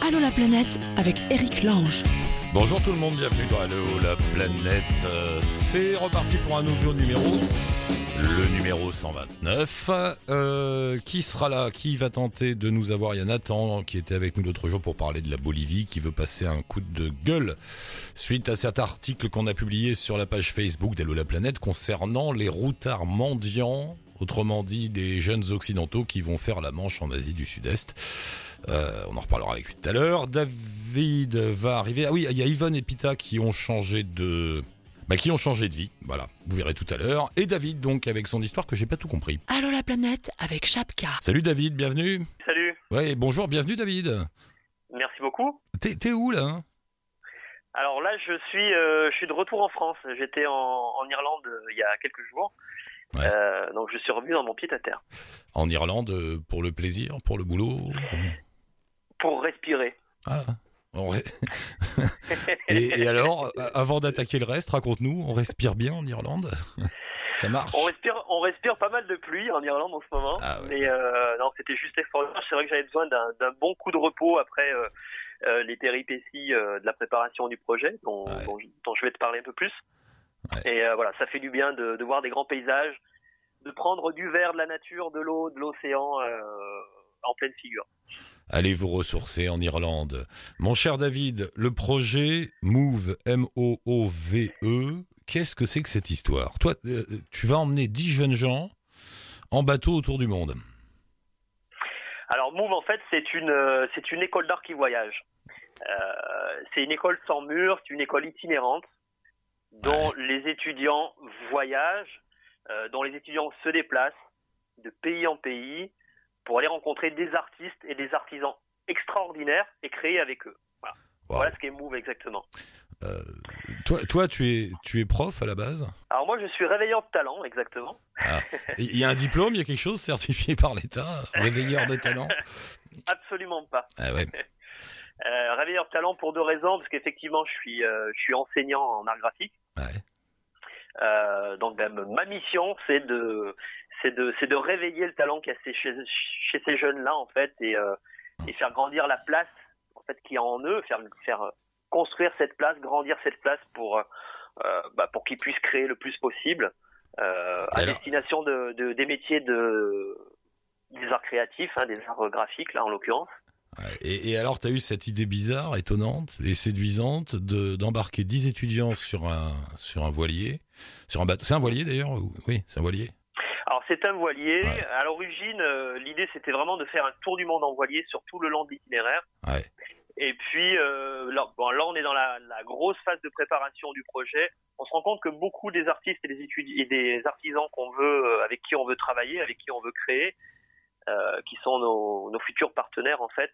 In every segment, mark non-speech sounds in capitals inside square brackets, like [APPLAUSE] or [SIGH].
Allô la planète avec Eric Lange. Bonjour tout le monde, bienvenue dans Allô la planète. Euh, C'est reparti pour un nouveau numéro. Le numéro 129. Euh, qui sera là? Qui va tenter de nous avoir? Il y a Nathan qui était avec nous l'autre jour pour parler de la Bolivie, qui veut passer un coup de gueule suite à cet article qu'on a publié sur la page Facebook d'Allo la planète concernant les routards mendiants, autrement dit des jeunes occidentaux qui vont faire la manche en Asie du Sud-Est. Euh, on en reparlera avec lui tout à l'heure. David va arriver. Ah oui, il y a Yvonne et Pita qui ont changé de. Bah, qui ont changé de vie. Voilà, vous verrez tout à l'heure. Et David, donc, avec son histoire que j'ai pas tout compris. Allô la planète avec Chapka. Salut David, bienvenue. Salut, Ouais, bonjour, bienvenue David. merci beaucoup. T'es t'es où là hein? Alors là, je suis, euh, je suis de retour en France. J'étais en, en Irlande euh, il y a quelques jours. Ouais. Euh, donc je suis revenu dans mon pied à terre En Irlande, pour le plaisir, pour le boulot pour respirer. Ah, [LAUGHS] et, et alors, avant d'attaquer le reste, raconte-nous, on respire bien en Irlande? Ça marche? On respire, on respire pas mal de pluie en Irlande en ce moment. Ah ouais. Mais euh, non, c'était juste extraordinaire. C'est vrai que j'avais besoin d'un bon coup de repos après euh, euh, les péripéties de la préparation du projet, dont, Ouais. dont, je- dont je vais te parler un peu plus. Ouais. Et voilà, ça fait du bien de, de voir des grands paysages, de prendre du verre, de la nature, de l'eau, de l'océan en pleine figure. Allez vous ressourcer en Irlande. Mon cher David, le projet Move, M-O-O-V-E, qu'est-ce que c'est que cette histoire? Toi, euh, tu vas emmener 10 jeunes gens en bateau autour du monde. Alors Move en fait c'est une euh, c'est une école d'art qui voyage. Euh, c'est une école sans mur, c'est une école itinérante dont les étudiants voyagent, euh, dont les étudiants se déplacent de pays en pays pour aller rencontrer des artistes et des artisans extraordinaires et créer avec eux. Voilà, Wow. Voilà ce qu'est Move exactement. Toi, toi tu, es, tu es prof à la base? Alors moi je suis réveilleur de talent exactement. [LAUGHS] Il y a un diplôme, il y a quelque chose certifié par l'État Réveilleur de talent? [LAUGHS] Absolument pas. Ah ouais. [LAUGHS] Euh, réveilleur de talent pour deux raisons parce qu'effectivement je suis euh, je suis enseignant en art graphique. Ouais. Euh, donc ben, ma mission c'est de c'est de c'est de réveiller le talent qu'il y a chez, ces jeunes là en fait et euh, et faire grandir la place en fait qu'il y a en eux, faire faire construire cette place, grandir cette place pour euh, bah, pour qu'ils puissent créer le plus possible euh, à Alors- destination de, de des métiers de des arts créatifs, hein, des arts graphiques là en l'occurrence. Et, et alors, tu as eu cette idée bizarre, étonnante et séduisante de d'embarquer 10 étudiants sur un, sur un voilier, sur un bateau. C'est un voilier d'ailleurs ou- Oui, c'est un voilier. C'est un voilier. Ouais. À l'origine, euh, l'idée c'était vraiment de faire un tour du monde en voilier sur tout le long de l'itinéraire. Ouais. Et puis euh, là, bon, là, on est dans la, la grosse phase de préparation du projet. On se rend compte que beaucoup des artistes et des étudiants et des artisans qu'on veut, euh, avec qui on veut travailler, avec qui on veut créer, qui sont nos, nos futurs partenaires en fait,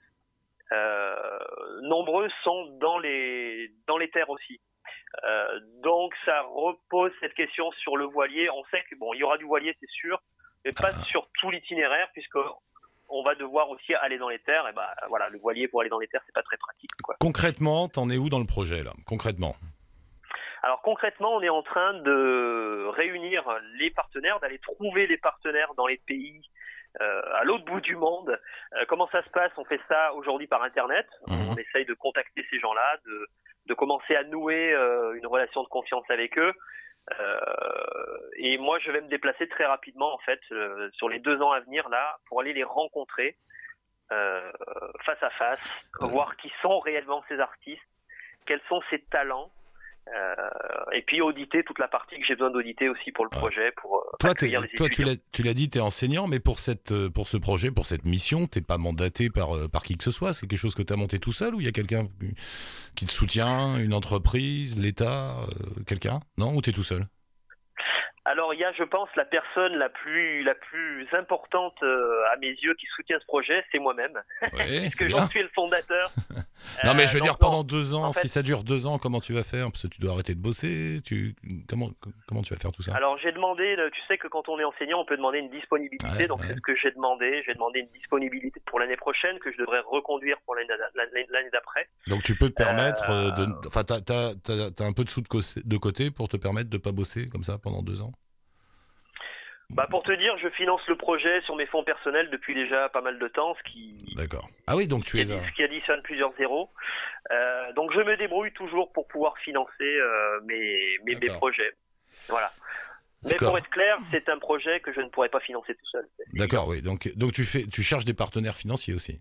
nombreux sont dans les dans les terres aussi. Euh, donc ça repose cette question sur le voilier. On sait que bon, il y aura du voilier, c'est sûr, mais pas Ah. sur tout l'itinéraire puisque on va devoir aussi aller dans les terres. Et ben voilà, le voilier pour aller dans les terres, c'est pas très pratique. Quoi. Concrètement, t'en es où dans le projet là Concrètement? Alors concrètement, on est en train de réunir les partenaires, d'aller trouver les partenaires dans les pays euh, à l'autre bout du monde. Euh, comment ça se passe? On fait ça aujourd'hui par Internet. Mhm. On essaye de contacter ces gens-là, de, de commencer à nouer euh, une relation de confiance avec eux. Euh, et moi, je vais me déplacer très rapidement en fait euh, sur les deux ans à venir là pour aller les rencontrer euh, face à face, voir qui sont réellement ces artistes, quels sont ces talents. Euh, et puis auditer toute la partie que j'ai besoin d'auditer aussi pour le projet, pour euh, Toi, les tu l'as dit, tu es enseignant, mais pour, cette, euh, pour ce projet, pour cette mission, t'es pas mandaté par, par qui que ce soit. C'est quelque chose que tu as monté tout seul ou il y a quelqu'un qui te soutient, une entreprise, l'État, euh, quelqu'un? Non Ou tu es tout seul? Alors il y a, je pense, la personne la plus la plus importante euh, à mes yeux qui soutient ce projet, c'est moi-même, Ouais, puisque [LAUGHS] c'est j'en suis le fondateur. [LAUGHS] Non, mais Euh, je veux donc, dire, non. pendant deux ans, En fait- si ça dure deux ans, comment tu vas faire? Parce que tu dois arrêter de bosser. Tu comment comment tu vas faire tout ça? Alors j'ai demandé, euh, tu sais que quand on est enseignant, on peut demander une disponibilité, Ouais, donc ouais. c'est ce que j'ai demandé. J'ai demandé une disponibilité pour l'année prochaine que je devrais reconduire pour l'année d'après. Donc tu peux te permettre euh, de. Enfin, t'as t'as un peu de sous de côté pour te permettre de pas bosser comme ça pendant deux ans? Bah pour te dire, je finance le projet sur mes fonds personnels depuis déjà pas mal de temps, ce qui, D'accord. Ah oui, donc tu es ce qui additionne plusieurs zéros. Euh, donc je me débrouille toujours pour pouvoir financer euh, mes, mes, mes projets. Voilà. Mais pour être clair, c'est un projet que je ne pourrais pas financer tout seul. D'accord, oui. Donc, donc tu fais, tu cherches des partenaires financiers aussi.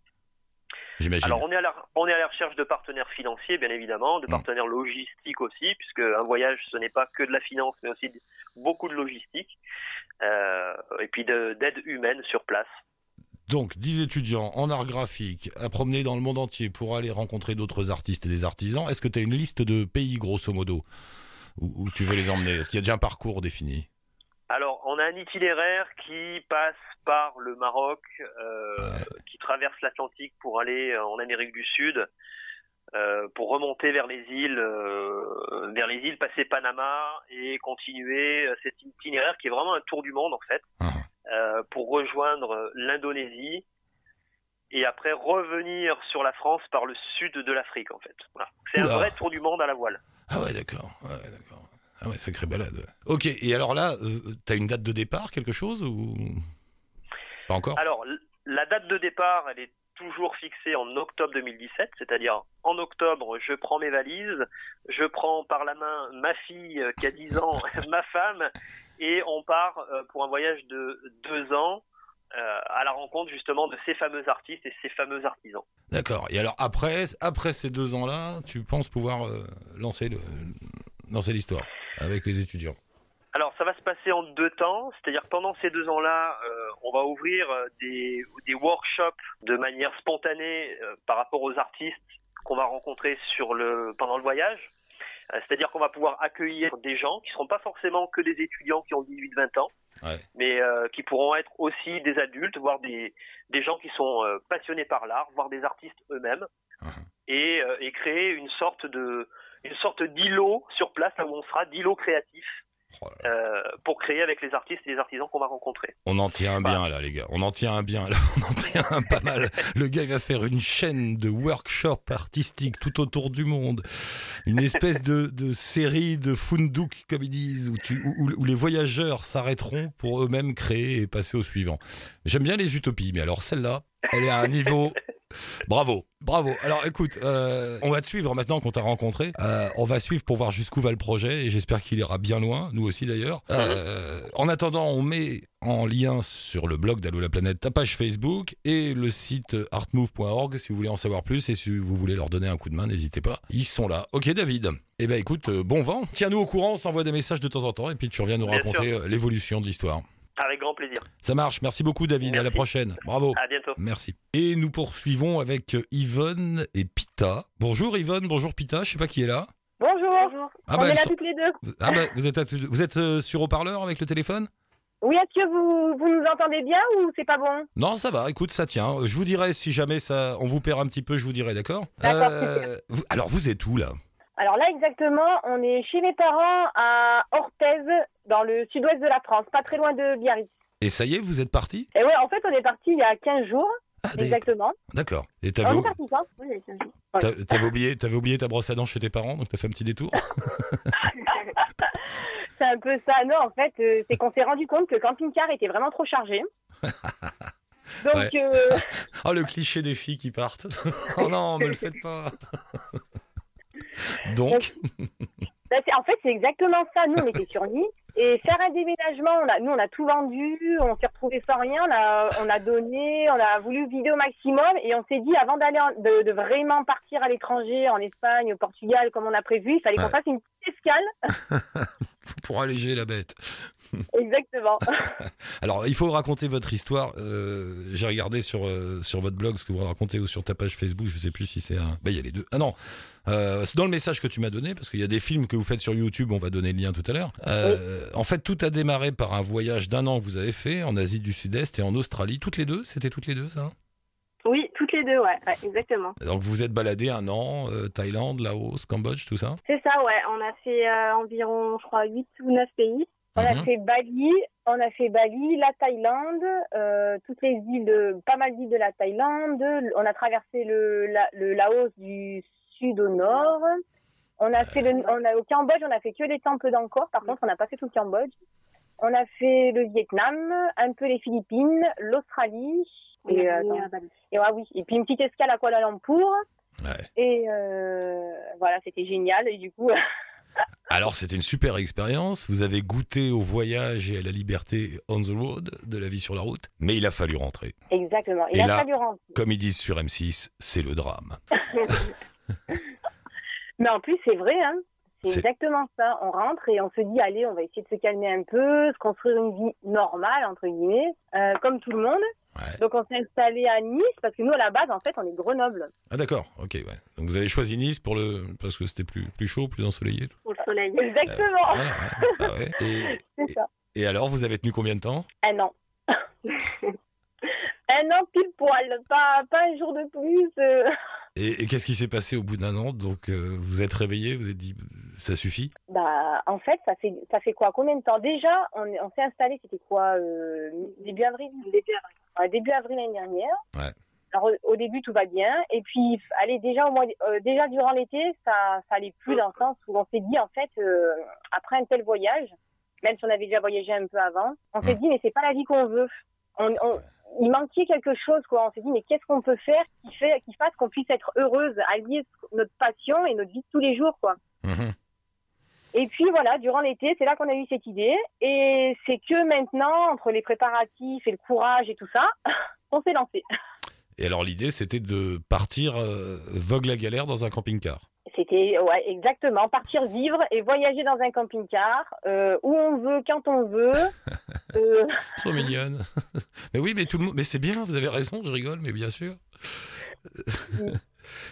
Alors on est à la on est à la recherche de partenaires financiers bien évidemment, de Mm. partenaires logistiques aussi, puisque un voyage ce n'est pas que de la finance, mais aussi de- beaucoup de logistique, euh, et puis de- d'aide humaine sur place. Donc, 10 étudiants en art graphique à promener dans le monde entier pour aller rencontrer d'autres artistes et des artisans. Est-ce que tu as une liste de pays, grosso modo, où, où tu veux les emmener? Est-ce qu'il y a déjà un parcours défini? Alors on a un itinéraire qui passe par le Maroc, euh, qui traverse l'Atlantique pour aller en Amérique du Sud. euh, pour remonter vers les îles, euh, vers les îles, passer Panama et continuer euh, cet itinéraire qui est vraiment un tour du monde en fait. Ah. euh, pour rejoindre l'Indonésie et après revenir sur la France par le sud de l'Afrique en fait. Voilà. C'est un vrai tour du monde à la voile. Ah ouais, d'accord. Ouais, d'accord. Ah ouais, sacrée balade. Ok, et alors là, euh, t'as une date de départ, quelque chose ou pas encore? Alors la date de départ, elle est toujours fixée en octobre 2017, c'est-à-dire en octobre, je prends mes valises, je prends par la main ma fille euh, qui a 10 ans, [LAUGHS] ma femme, et on part euh, pour un voyage de deux ans euh, à la rencontre justement de ces fameux artistes et ces fameux artisans. D'accord. Et alors après, après ces deux ans-là, tu penses pouvoir euh, lancer le, lancer l'histoire? Avec les étudiants Alors, ça va se passer en deux temps, c'est-à-dire pendant ces deux ans-là, euh, on va ouvrir euh, des, des workshops de manière spontanée euh, par rapport aux artistes qu'on va rencontrer sur le, pendant le voyage. Euh, c'est-à-dire qu'on va pouvoir accueillir des gens qui ne seront pas forcément que des étudiants qui ont 18-20 ans, Ouais. mais qui pourront être aussi des adultes, voire des, des gens qui sont passionnés par l'art, voire des artistes eux-mêmes, et, et créer une sorte de une sorte d'îlot sur place, là où on sera, d'îlot créatif Oh euh, pour créer avec les artistes et les artisans qu'on va rencontrer. On en tient un bien là, les gars. On en tient un bien là. [LAUGHS] On en tient un pas mal. Le gars va faire une chaîne de workshops artistiques tout autour du monde. Une espèce de, de série de Funduk, comme ils disent, où, tu, où, où les voyageurs s'arrêteront pour eux-mêmes créer et passer au suivant. J'aime bien les utopies, mais alors celle-là, elle est à un niveau. Bravo, bravo. Alors écoute, euh, on va te suivre maintenant qu'on t'a rencontré. Euh, on va suivre pour voir jusqu'où va le projet et j'espère qu'il ira bien loin, nous aussi d'ailleurs. Euh, en attendant, on met en lien sur le blog d'Allo la planète ta page Facebook et le site artmove.org si vous voulez en savoir plus et si vous voulez leur donner un coup de main, n'hésitez pas. Ils sont là. Ok David. Eh ben écoute, euh, bon vent. Tiens-nous au courant, on s'envoie des messages de temps en temps et puis tu reviens nous Bien raconter l'évolution de l'histoire. Avec grand plaisir. Ça marche. Merci beaucoup David. À la Merci. prochaine. Bravo. À bientôt. Merci. Et nous poursuivons avec euh, Yvonne et Pita. Bonjour Yvonne, bonjour Pita, je sais pas qui est là. Bonjour. Ah On bah, est là sont- toutes les deux. ah bah, vous êtes, à- vous êtes euh, sur haut-parleur avec le téléphone? Oui, est-ce que vous, vous nous entendez bien ou c'est pas bon? Non, ça va, écoute, ça tient. Je vous dirai si jamais ça, on vous perd un petit peu, je vous dirai, d'accord? D'accord, vous- Alors vous êtes où là? Alors là, exactement, on est chez mes parents à Orthez, dans le sud-ouest de la France, pas très loin de Biarritz. Et ça y est, vous êtes parti? Et ouais, en fait, on est parti il y a 15 jours, Ah, exactement. D'accord. Et On t'avais, est parti quand Oui, il y a 15 jours. Ouais. t'avais oublié, t'avais oublié ta brosse à dents chez tes parents, donc t'as fait un petit détour? [LAUGHS] C'est un peu ça. Non, en fait, euh, c'est qu'on s'est rendu compte que le camping-car était vraiment trop chargé. [LAUGHS] Donc, Ouais. euh, [LAUGHS] Oh, le cliché des filles qui partent. oh non, me le faites pas. Donc, [LAUGHS] bah, en fait, c'est exactement ça. Nous, on était sur Nice. Et faire un déménagement, on a, nous, on a tout vendu, on s'est retrouvé sans rien, on a, on a donné, on a voulu vider au maximum. Et on s'est dit, avant d'aller, de, de vraiment partir à l'étranger, en Espagne, au Portugal, comme on a prévu, il fallait qu'on fasse une petite escale. [LAUGHS] pour alléger la bête. [LAUGHS] Exactement. [LAUGHS] Alors, il faut raconter votre histoire. Euh, J'ai regardé sur, euh, sur votre blog ce que vous racontez ou sur ta page Facebook. Je sais plus si c'est un. Bah, il y a les deux. Ah non. Euh, dans le message que tu m'as donné, parce qu'il y a des films que vous faites sur YouTube, on va donner le lien tout à l'heure. En fait, tout a démarré par un voyage d'un an que vous avez fait en Asie du Sud-Est et en Australie. Toutes les deux C'était toutes les deux, ça hein? Oui, toutes les deux, ouais, ouais, exactement. Donc, vous vous êtes baladé un an, euh, Thaïlande, Laos, Cambodge, tout ça? C'est ça, ouais. On a fait euh, environ, je crois, 8 ou 9 pays. On a Mhm. fait Bali, on a fait Bali, la Thaïlande, euh, toutes les îles, de, pas mal d'îles de la Thaïlande. On a traversé le, la- le Laos du sud au nord. On a fait le, on a, au Cambodge, on a fait que les temples d'Angkor. Par contre, on n'a pas fait tout le Cambodge. On a fait le Vietnam, un peu les Philippines, l'Australie. Et, euh, et ouais, oui. Et puis une petite escale à Kuala Lumpur. Ouais. Et euh, voilà, c'était génial. Et du coup, [LAUGHS] Alors, c'était une super expérience. Vous avez goûté au voyage et à la liberté on the road, de la vie sur la route. Mais il a fallu rentrer. exactement. Il Et a là- fallu rentrer. Comme ils disent sur M6, c'est le drame. [LAUGHS] Mais en plus, c'est vrai, hein. C'est C'est- exactement ça. On rentre et on se dit, allez, on va essayer de se calmer un peu, se construire une vie normale, entre guillemets, euh, comme tout le monde. Ouais. Donc, on s'est installé à Nice parce que nous, à la base, en fait, on est Grenoble. Ah d'accord, ok, ouais. Donc vous avez choisi Nice pour le parce que c'était plus, plus chaud, plus ensoleillé. tout. Pour le soleil. [LAUGHS] Exactement. Voilà, ouais. Ah ouais. [LAUGHS] Et, C'est ça. et alors, vous avez tenu combien de temps? Un an. [LAUGHS] un an pile poil. Pas, pas un jour de plus. euh. Et, et qu'est-ce qui s'est passé au bout d'un an? Donc euh, vous êtes réveillé, vous êtes dit ça suffit? Bah, en fait, ça fait, ça fait quoi? Combien de temps? Déjà, on, on s'est installé, c'était quoi euh, Début avril? Début avril. Ouais, début avril l'année dernière. Ouais. Alors, au, début, tout va bien. Et puis, allez, déjà, au mois, euh, déjà durant l'été, ça, ça allait plus dans le sens où on s'est dit, en fait, euh, après un tel voyage, même si on avait déjà voyagé un peu avant, on s'est dit, mais c'est pas la vie qu'on veut. On, on- il manquait quelque chose, quoi. On s'est dit, mais qu'est-ce qu'on peut faire qui, fait, qui fasse qu'on puisse être heureuse, allier notre passion et notre vie de tous les jours, quoi. Mhm. Et puis voilà, durant l'été, c'est là qu'on a eu cette idée. Et c'est que maintenant, entre les préparatifs et le courage et tout ça, [LAUGHS] on s'est lancé. Et alors l'idée c'était de partir euh, vogue la galère dans un camping-car. C'était ouais, exactement partir vivre et voyager dans un camping-car euh, où on veut, quand on veut. [LAUGHS] Euh, sont mignonnes. [LAUGHS] mais oui, mais tout le monde. Mais c'est bien, vous avez raison, je rigole, mais bien sûr.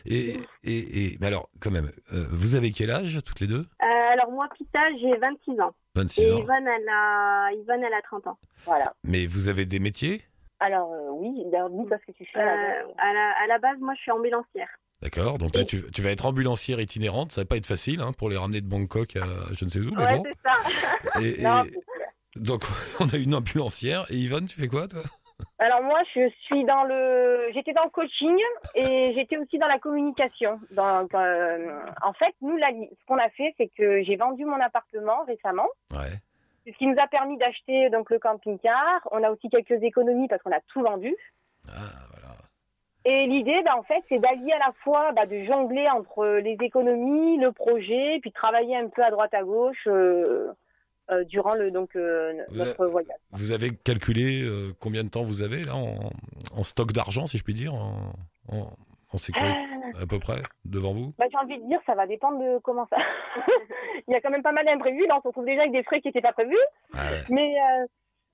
Et, et, et- mais alors, quand même, euh, vous avez quel âge toutes les deux? Euh, alors moi, Pita, j'ai 26 ans. 26 Et ans. Yvonne, elle a, Yvonne, elle a 30 ans. voilà. Mais vous avez des métiers? Alors euh, oui, d'ailleurs, dis-toi ce que tu fais. Euh, à, la, à la base, moi, je suis ambulancière. D'accord, donc là tu, tu vas être ambulancière itinérante, ça va pas être facile hein, pour les ramener de Bangkok à je ne sais où, mais Ouais, bon. c'est ça. Et- et- Non, c'est- donc [LAUGHS] on a une ambulancière. Et Yvonne, tu fais quoi toi? Alors moi, je suis dans le, j'étais dans le coaching et j'étais aussi dans la communication. Donc, euh, en fait, nous, la- ce qu'on a fait, c'est que j'ai vendu mon appartement récemment. Ouais. Ce qui nous a permis d'acheter donc le camping-car. On a aussi quelques économies parce qu'on a tout vendu. Ah, voilà. Et l'idée, bah, en fait, c'est d'allier à la fois bah, de jongler entre les économies, le projet, puis travailler un peu à droite à gauche euh, euh, durant le donc euh, Vous notre voyage. Vous avez calculé euh, combien de temps vous avez là en, en stock d'argent, si je puis dire, en, en, en sécurité, à peu près, devant vous? Bah, j'ai envie de dire, ça va dépendre de comment ça. [LAUGHS] Il y a quand même pas mal d'imprévus. Là, on se retrouve déjà avec des frais qui n'étaient pas prévus. Ah ouais. Mais euh,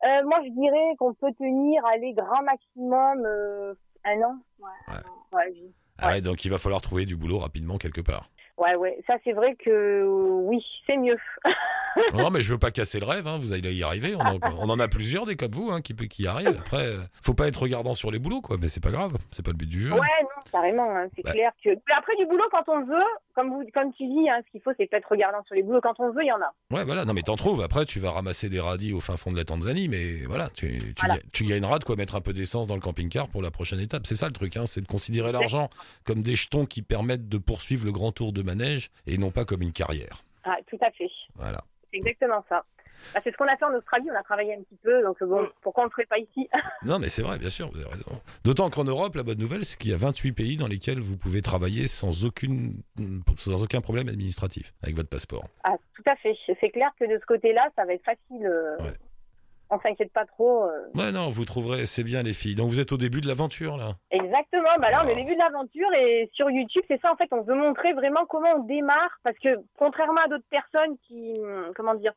euh, moi, je dirais qu'on peut tenir, aller grand maximum, euh, un an. Ouais. Ouais, je- Ah ouais, donc il va falloir trouver du boulot rapidement quelque part. Ouais, ouais. Ça, c'est vrai que euh, oui, c'est mieux. [LAUGHS] Non, mais je veux pas casser le rêve, hein, vous allez y arriver. On en, on en a plusieurs des comme vous hein, qui, peut- qui y arrivent. Après, euh, faut pas être regardant sur les boulots, quoi. Mais c'est pas grave, c'est pas le but du jeu. Ouais, non, carrément. hein, c'est clair que. Mais après, du boulot, quand on veut, comme, vous, comme tu dis, hein, ce qu'il faut, c'est peut-être regardant sur les boulots. Quand on veut, il y en a. Ouais, voilà. Non, mais t'en trouves. Après, tu vas ramasser des radis au fin fond de la Tanzanie, mais voilà, tu, tu, Voilà. tu gagneras de quoi mettre un peu d'essence dans le camping-car pour la prochaine étape. C'est ça le truc, hein, c'est de considérer l'argent comme des jetons qui permettent de poursuivre le grand tour de manège et non pas comme une carrière. Ah, tout à fait. Voilà. C'est exactement ça. Bah, c'est ce qu'on a fait en Australie. On a travaillé un petit peu. Donc, bon, pourquoi on ne le ferait pas ici? [LAUGHS] Non, mais c'est vrai, bien sûr, vous avez raison. D'autant qu'en Europe, la bonne nouvelle, c'est qu'il y a 28 pays dans lesquels vous pouvez travailler sans, aucune, sans aucun problème administratif avec votre passeport. Ah, tout à fait. C'est clair que de ce côté-là, ça va être facile. euh, Ouais. On s'inquiète pas trop. euh. Ouais, non, vous trouverez, c'est bien les filles. Donc vous êtes au début de l'aventure, là? Exactement. Bah là, on est au Ah. début de l'aventure et sur YouTube, c'est ça en fait. On veut montrer vraiment comment on démarre parce que contrairement à d'autres personnes qui, comment dire,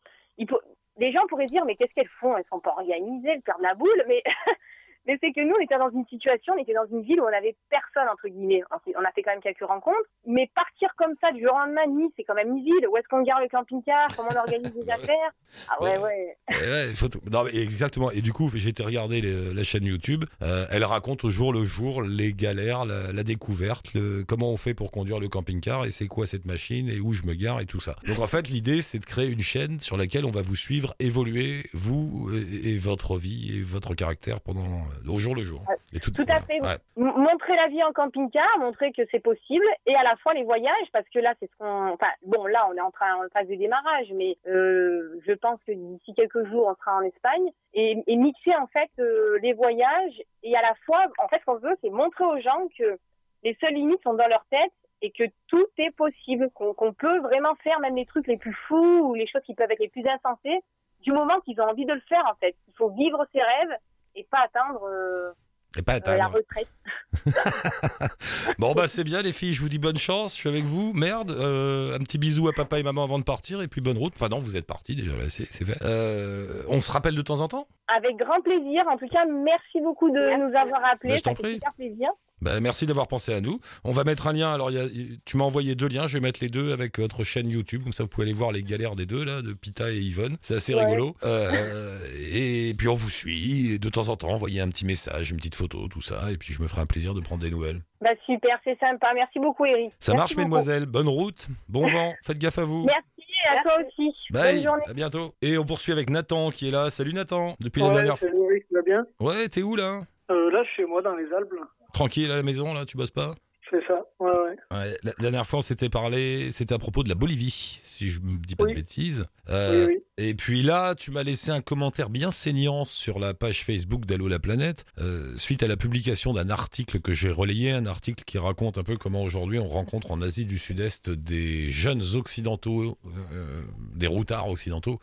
les gens pourraient dire mais qu'est-ce qu'elles font? Elles sont pas organisées, elles perdent la boule. Mais [LAUGHS] mais c'est que nous, on était dans une situation, on était dans une ville où on avait personne entre guillemets. On a fait quand même quelques rencontres, mais partir comme ça du jour au lendemain, Nice, c'est quand même une ville. Où est-ce qu'on garde le camping-car? Comment on organise les [LAUGHS] affaires? Ah ouais, Ouais. ouais. Eh faut non, mais exactement. Et du coup, j'ai été regarder les- la chaîne YouTube. Euh, elle raconte au jour le jour les galères, la, la découverte, le, comment on fait pour conduire le camping-car et c'est quoi cette machine et où je me gare et tout ça. Donc en fait, l'idée, c'est de créer une chaîne sur laquelle on va vous suivre évoluer, vous et, et votre vie et votre caractère pendant au jour le jour. Et tout, tout à fait. Ouais. Montrer la vie en camping-car, montrer que c'est possible, et à la fois les voyages, parce que là, c'est ce qu'on. Enfin, bon, là, on est en train en phase de démarrage, mais euh, je pense que d'ici quelques jours, on sera en Espagne, et, et mixer en fait euh, les voyages, et à la fois, en fait, ce qu'on veut, c'est montrer aux gens que les seules limites sont dans leur tête et que tout est possible, qu'on qu'on peut vraiment faire même les trucs les plus fous ou les choses qui peuvent être les plus insensées, du moment qu'ils ont envie de le faire, en fait. Il faut vivre ses rêves et pas attendre euh, Et pas euh, la retraite. [LAUGHS] Bon bah c'est bien les filles, je vous dis bonne chance, je suis avec vous. Merde, euh, un petit bisou à papa et maman avant de partir et puis bonne route. Enfin non, vous êtes partis déjà là, c'est c'est fait. Euh, on se rappelle de temps en temps? Avec grand plaisir. En tout cas, merci beaucoup de Merci. nous avoir appelés. Bah, je t'en Ça fait prie. super plaisir. Bah, merci d'avoir pensé à nous. On va mettre un lien. Alors, il y a- tu m'as envoyé deux liens. Je vais mettre les deux avec votre chaîne YouTube. Comme ça, vous pouvez aller voir les galères des deux, là, de Pita et Yvonne. C'est assez Ouais. rigolo. Euh, et puis, on vous suit. Et de temps en temps, envoyez un petit message, une petite photo, tout ça. Et puis, je me ferai un plaisir de prendre des nouvelles. Bah, super, c'est sympa. Merci beaucoup, Eric. Ça Merci marche, beaucoup. mesdemoiselles. Bonne route. Bon vent. Faites gaffe à vous. Merci à toi aussi. Bonne Bye. journée. À bientôt. Et on poursuit avec Nathan qui est là. Salut, Nathan. Depuis la Ouais, dernière fois. salut Eric, tu vas bien? Ouais, t'es où, là? Euh, Là, chez moi dans les Alpes. Tranquille à la maison, là. Tu bosses pas? C'est ça, ouais, ouais. Ouais, la la dernière fois, on s'était parlé, c'était à propos de la Bolivie, si je me dis pas Oui. de bêtises. Euh, Oui, oui. Et puis là, tu m'as laissé un commentaire bien saignant sur la page Facebook d'Allo la planète, euh, suite à la publication d'un article que j'ai relayé, un article qui raconte un peu comment aujourd'hui on rencontre en Asie du Sud-Est des jeunes occidentaux, euh, des routards occidentaux,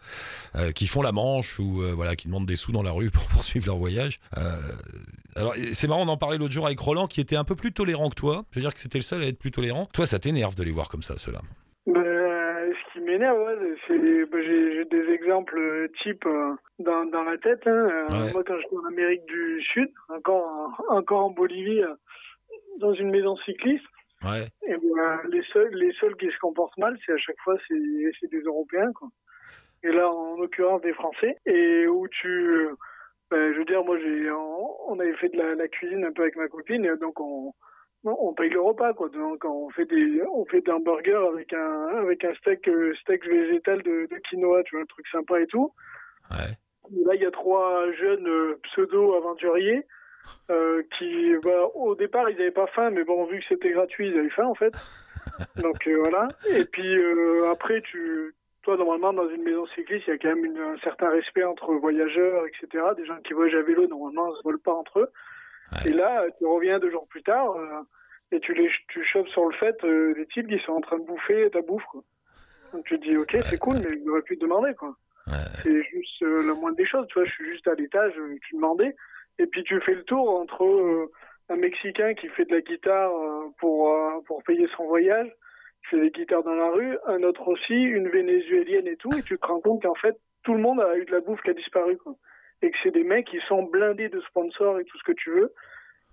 qui font la manche ou voilà, qui demandent des sous dans la rue [LAUGHS] pour poursuivre leur voyage. Alors c'est marrant, on en parlait l'autre jour avec Roland, qui était un peu plus tolérant que toi. Je veux dire que c'était le seul à être plus tolérant. Toi, ça t'énerve de les voir comme ça, ceux-là. Ben, euh, ce qui m'énerve, ouais, c'est ben, j'ai des exemples euh, types euh, dans, dans la tête. hein. Euh, Ouais. Moi, quand j'étais en Amérique du Sud, encore, en- encore en Bolivie, euh, dans une maison cycliste, Ouais. et ben, les seuls, les seuls qui se comportent mal, c'est à chaque fois c'est des Européens, quoi. Et là, en l'occurrence, des Français. Et où tu, ben, je veux dire, moi, j'ai, on, on avait fait de la, la cuisine un peu avec ma copine, donc on, on paye le repas, quoi. Donc on fait des, on fait des hamburgers avec un, avec un steak, euh, steak végétal de, de quinoa, tu vois, un truc sympa et tout. Ouais. Et là, il y a trois jeunes euh, pseudo-aventuriers euh, qui, bah, au départ, ils n'avaient pas faim, mais bon, vu que c'était gratuit, ils avaient faim, en fait. [LAUGHS] Donc euh, voilà. Et puis euh, après, tu, toi, normalement, dans une maison cycliste, il y a quand même une- un certain respect entre voyageurs, etc. Des gens qui voyagent à vélo, normalement, ne se volent pas entre eux. Ouais. Et là, tu reviens deux jours plus tard euh, et tu les, tu chopes sur le fait euh, des types qui sont en train de bouffer ta bouffe, quoi. Donc tu te dis, ok, c'est cool, mais ils auraient pu te demander, quoi. Ouais. C'est juste euh, la moindre des choses, tu vois. Je suis juste à l'étage, euh, tu demandais. Et puis tu fais le tour entre euh, un Mexicain qui fait de la guitare euh, pour, euh, pour payer son voyage, fait des guitares dans la rue, un autre aussi, une vénézuélienne et tout, et tu te rends compte qu'en fait, tout le monde a eu de la bouffe qui a disparu, quoi. Et que c'est des mecs qui sont blindés de sponsors et tout ce que tu veux.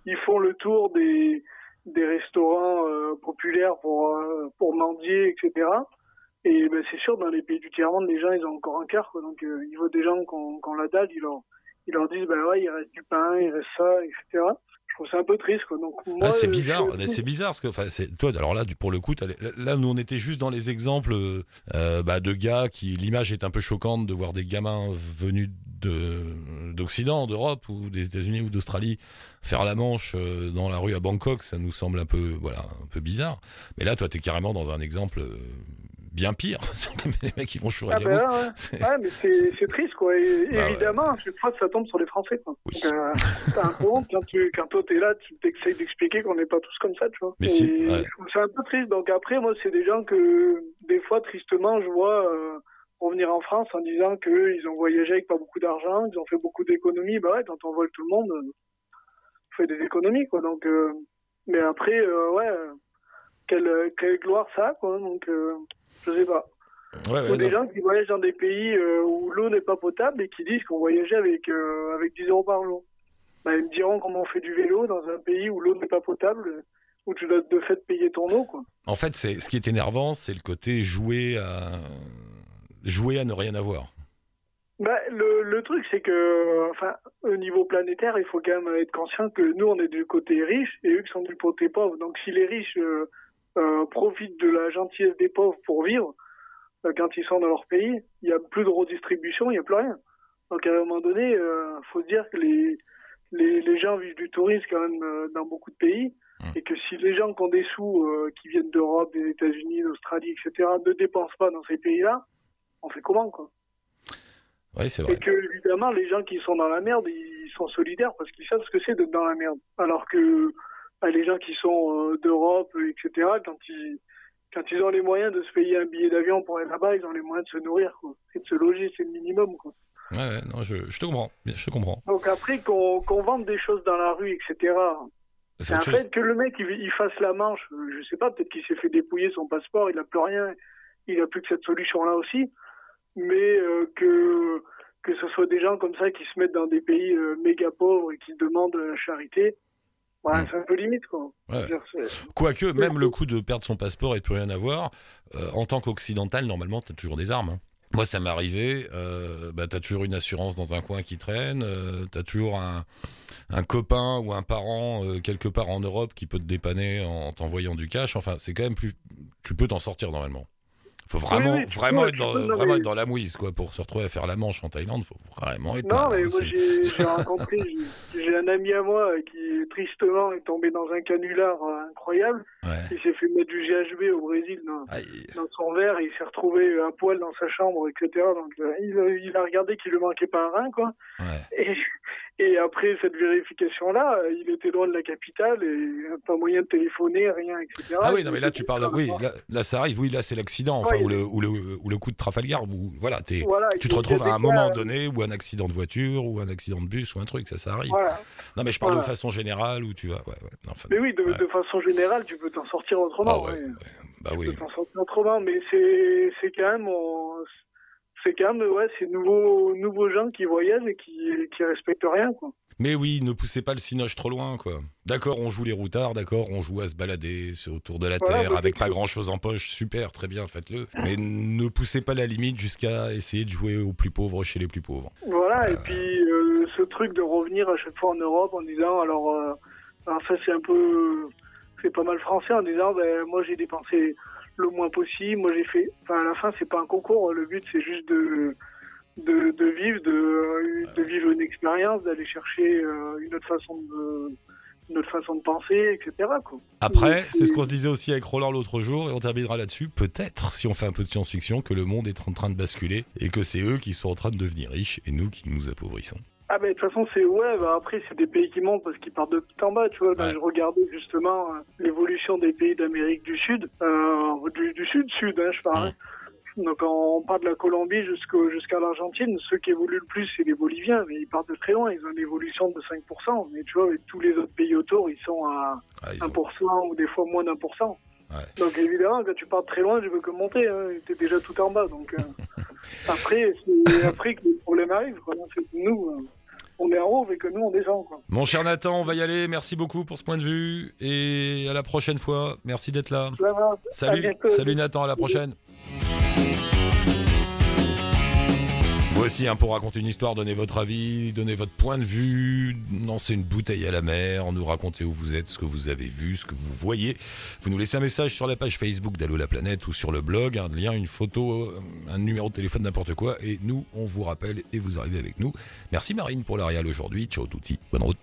Ils font le tour des, des restaurants euh, populaires pour, euh, pour mendier, etc. Et ben, c'est sûr, dans les pays du tiers-monde, les gens, ils ont encore un cœur. quoi. Donc, euh, ils voient des gens qui ont la dalle, ils leur, ils leur disent, ben ouais, il reste du pain, il reste ça, etc. Je trouve ça un peu triste. Quoi. Donc, moi, Ah, c'est euh, bizarre, je- mais c'est bizarre parce que enfin, c'est toi. Alors là, du- pour le coup, là, nous on était juste dans les exemples euh, bah, de gars qui l'image est un peu choquante de voir des gamins venus de d'Occident, d'Europe ou des États-Unis ou d'Australie faire la manche euh, dans la rue à Bangkok. Ça nous semble un peu voilà un peu bizarre. Mais là, toi, t'es carrément dans un exemple euh, bien pire. [LAUGHS] les mecs qui vont chourer Ah des ben là, ouais. C'est- Ouais, mais c'est c'est triste, quoi. Et, Bah ouais. évidemment, à chaque fois, ça tombe sur les Français, quoi. Oui. Donc, euh, un honte quand, tu, quand toi, t'es là, tu t'essayes d'expliquer qu'on n'est pas tous comme ça, tu vois. Mais c'est- ouais. ça un peu triste. Donc après, moi, c'est des gens que, des fois, tristement, je vois euh, revenir en France en disant qu'ils ont voyagé avec pas beaucoup d'argent, qu'ils ont fait beaucoup d'économies. Bah ouais, quand on vole tout le monde, euh, on fait des économies, quoi. Donc, euh, mais après, euh, ouais, quelle, quelle gloire ça, a, quoi. Donc, euh, je sais pas. Ouais, ouais, Ou des non. gens qui voyagent dans des pays euh, où l'eau n'est pas potable et qui disent qu'on voyageait avec, euh, avec 10 euros par jour. Bah, ils me diront comment on fait du vélo dans un pays où l'eau n'est pas potable, où tu dois de fait payer ton eau. Quoi. En fait, c'est ce qui est énervant, c'est le côté jouer à jouer à ne rien avoir. Bah, le, le truc, c'est que, enfin, au niveau planétaire, il faut quand même être conscient que nous, on est du côté riche et eux qui sont du côté pauvre. Donc, si les riches euh, euh, profitent de la gentillesse des pauvres pour vivre, euh, quand ils sont dans leur pays, il n'y a plus de redistribution, il n'y a plus rien. Donc, à un moment donné, il faut se dire que les, les, les gens vivent du tourisme quand même euh, dans beaucoup de pays. Hum. Et que si les gens qui ont des sous, euh, qui viennent d'Europe, des États-Unis, d'Australie, etc., ne dépensent pas dans ces pays-là, on fait comment, quoi? Oui, c'est vrai. Et que, évidemment, les gens qui sont dans la merde, ils sont solidaires parce qu'ils savent ce que c'est d'être dans la merde. Alors que bah, les gens qui sont euh, d'Europe, etc., quand ils, quand ils ont les moyens de se payer un billet d'avion pour aller là-bas, ils ont les moyens de se nourrir, quoi. Et de se loger, c'est le minimum, quoi. Ouais, non, je, je te comprends. Je te comprends. Donc après, qu'on vende des choses dans la rue, etc., C'est un chose. fait que le mec, il, il fasse la manche. euh, Je sais pas, peut-être qu'il s'est fait dépouiller son passeport, il a plus rien, il a plus que cette solution-là aussi. Mais euh, que que ce soit des gens comme ça qui se mettent dans des pays euh, méga pauvres et qui demandent la charité, ouais, Mm. c'est un peu limite, quoi. Ouais. Quoique, même le coup de perdre son passeport et de plus rien avoir, euh, en tant qu'occidental, normalement, t'as toujours des armes. hein. Moi, ça m'est arrivé, euh, bah, t'as toujours une assurance dans un coin qui traîne, euh, t'as toujours un, un copain ou un parent euh, quelque part en Europe qui peut te dépanner en t'envoyant du cash. Enfin, c'est quand même plus. Tu peux t'en sortir normalement. Faut vraiment, oui, vraiment, être dans, peux, non, vraiment mais- être dans la mouise, quoi, pour se retrouver à faire la manche en Thaïlande. Faut vraiment être. Non, mais hein, moi [LAUGHS] j'ai rencontré, j'ai- un ami à moi euh, qui tristement est tombé dans un canular euh, incroyable. Ouais. Il s'est fait mettre du GHB au Brésil dans, son verre, il s'est retrouvé à poil dans sa chambre, etc. Donc euh, il, a, il a regardé qu'il lui manquait pas un rein, quoi. Ouais. Et, et après cette vérification-là, euh, il était loin de la capitale et pas moyen de téléphoner, rien, etc. Ah oui, non, mais là, tu parles. Oui, là, là, ça arrive. Oui, là, c'est l'accident, enfin, Ouais, ou, le, ou, le, ou le coup de Trafalgar, où, voilà, Tu te retrouves à un moment cas, donné ou un accident de voiture ou un accident de bus ou un truc, ça, ça arrive. Voilà. Non, mais je parle Voilà. de façon générale où tu vas. Ouais, enfin, Mais oui, de, façon générale, tu peux t'en sortir autrement. Ah. Bah Tu oui. peux t'en sortir autrement, mais c'est c'est quand même on- c'est quand même ouais ces nouveaux nouveaux gens qui voyagent et qui qui respectent rien quoi. Mais oui, ne poussez pas le cinoche trop loin, quoi. D'accord, on joue les routards, d'accord, on joue à se balader autour de la Voilà, Terre bah, avec pas tout. grand chose en poche, super, très bien, faites-le. Mais ne poussez pas la limite jusqu'à essayer de jouer aux plus pauvres chez les plus pauvres. Voilà et puis euh, ce truc de revenir à chaque fois en Europe en disant alors euh, alors ça c'est un peu c'est pas mal français en disant ben moi j'ai dépensé le moins possible, moi j'ai fait enfin à la fin c'est pas un concours, le but c'est juste de de, de vivre, de, de vivre une expérience, d'aller chercher euh, une autre façon de une autre façon de penser, etc. Quoi. Après, c'est ce qu'on se disait aussi avec Roland l'autre jour, et on terminera là-dessus. Peut-être, si on fait un peu de science-fiction, que le monde est en train de basculer et que c'est eux qui sont en train de devenir riches et nous qui nous appauvrissons. Ah ben de toute façon c'est ouais bah, après c'est des pays qui montent parce qu'ils partent de tout en bas tu vois. Ben, Ouais. je regardais justement euh, l'évolution des pays d'Amérique du Sud euh, du, du sud sud hein, je parle donc on part de la Colombie jusqu'au jusqu'à l'Argentine. Ceux qui évoluent le plus c'est les Boliviens mais ils partent de très loin. Ils ont une évolution de 5% mais tu vois avec tous les autres pays autour ils sont à Ah, ils 1% ont- ou des fois moins d'un pour cent. Ouais. donc évidemment quand tu pars de très loin je veux que monter hein, t'es déjà tout en bas donc euh, [LAUGHS] après c'est après que les problèmes arrivent quoi. C'est nous euh, on est en haut et que nous on descend quoi. Mon cher Nathan, on va y aller. Merci beaucoup pour ce point de vue et à la prochaine fois. Merci d'être là. Ça va. Salut, salut Nathan, à la prochaine. Vous aussi, hein, pour raconter une histoire, donnez votre avis, donnez votre point de vue, lancez une bouteille à la mer, nous racontez où vous êtes, ce que vous avez vu, ce que vous voyez. Vous nous laissez un message sur la page Facebook d'Allo la planète ou sur le blog, un lien, une photo, un numéro de téléphone, n'importe quoi, et nous, on vous rappelle et vous arrivez avec nous. Merci Marine pour l'Arial aujourd'hui. Ciao touti, bonne route.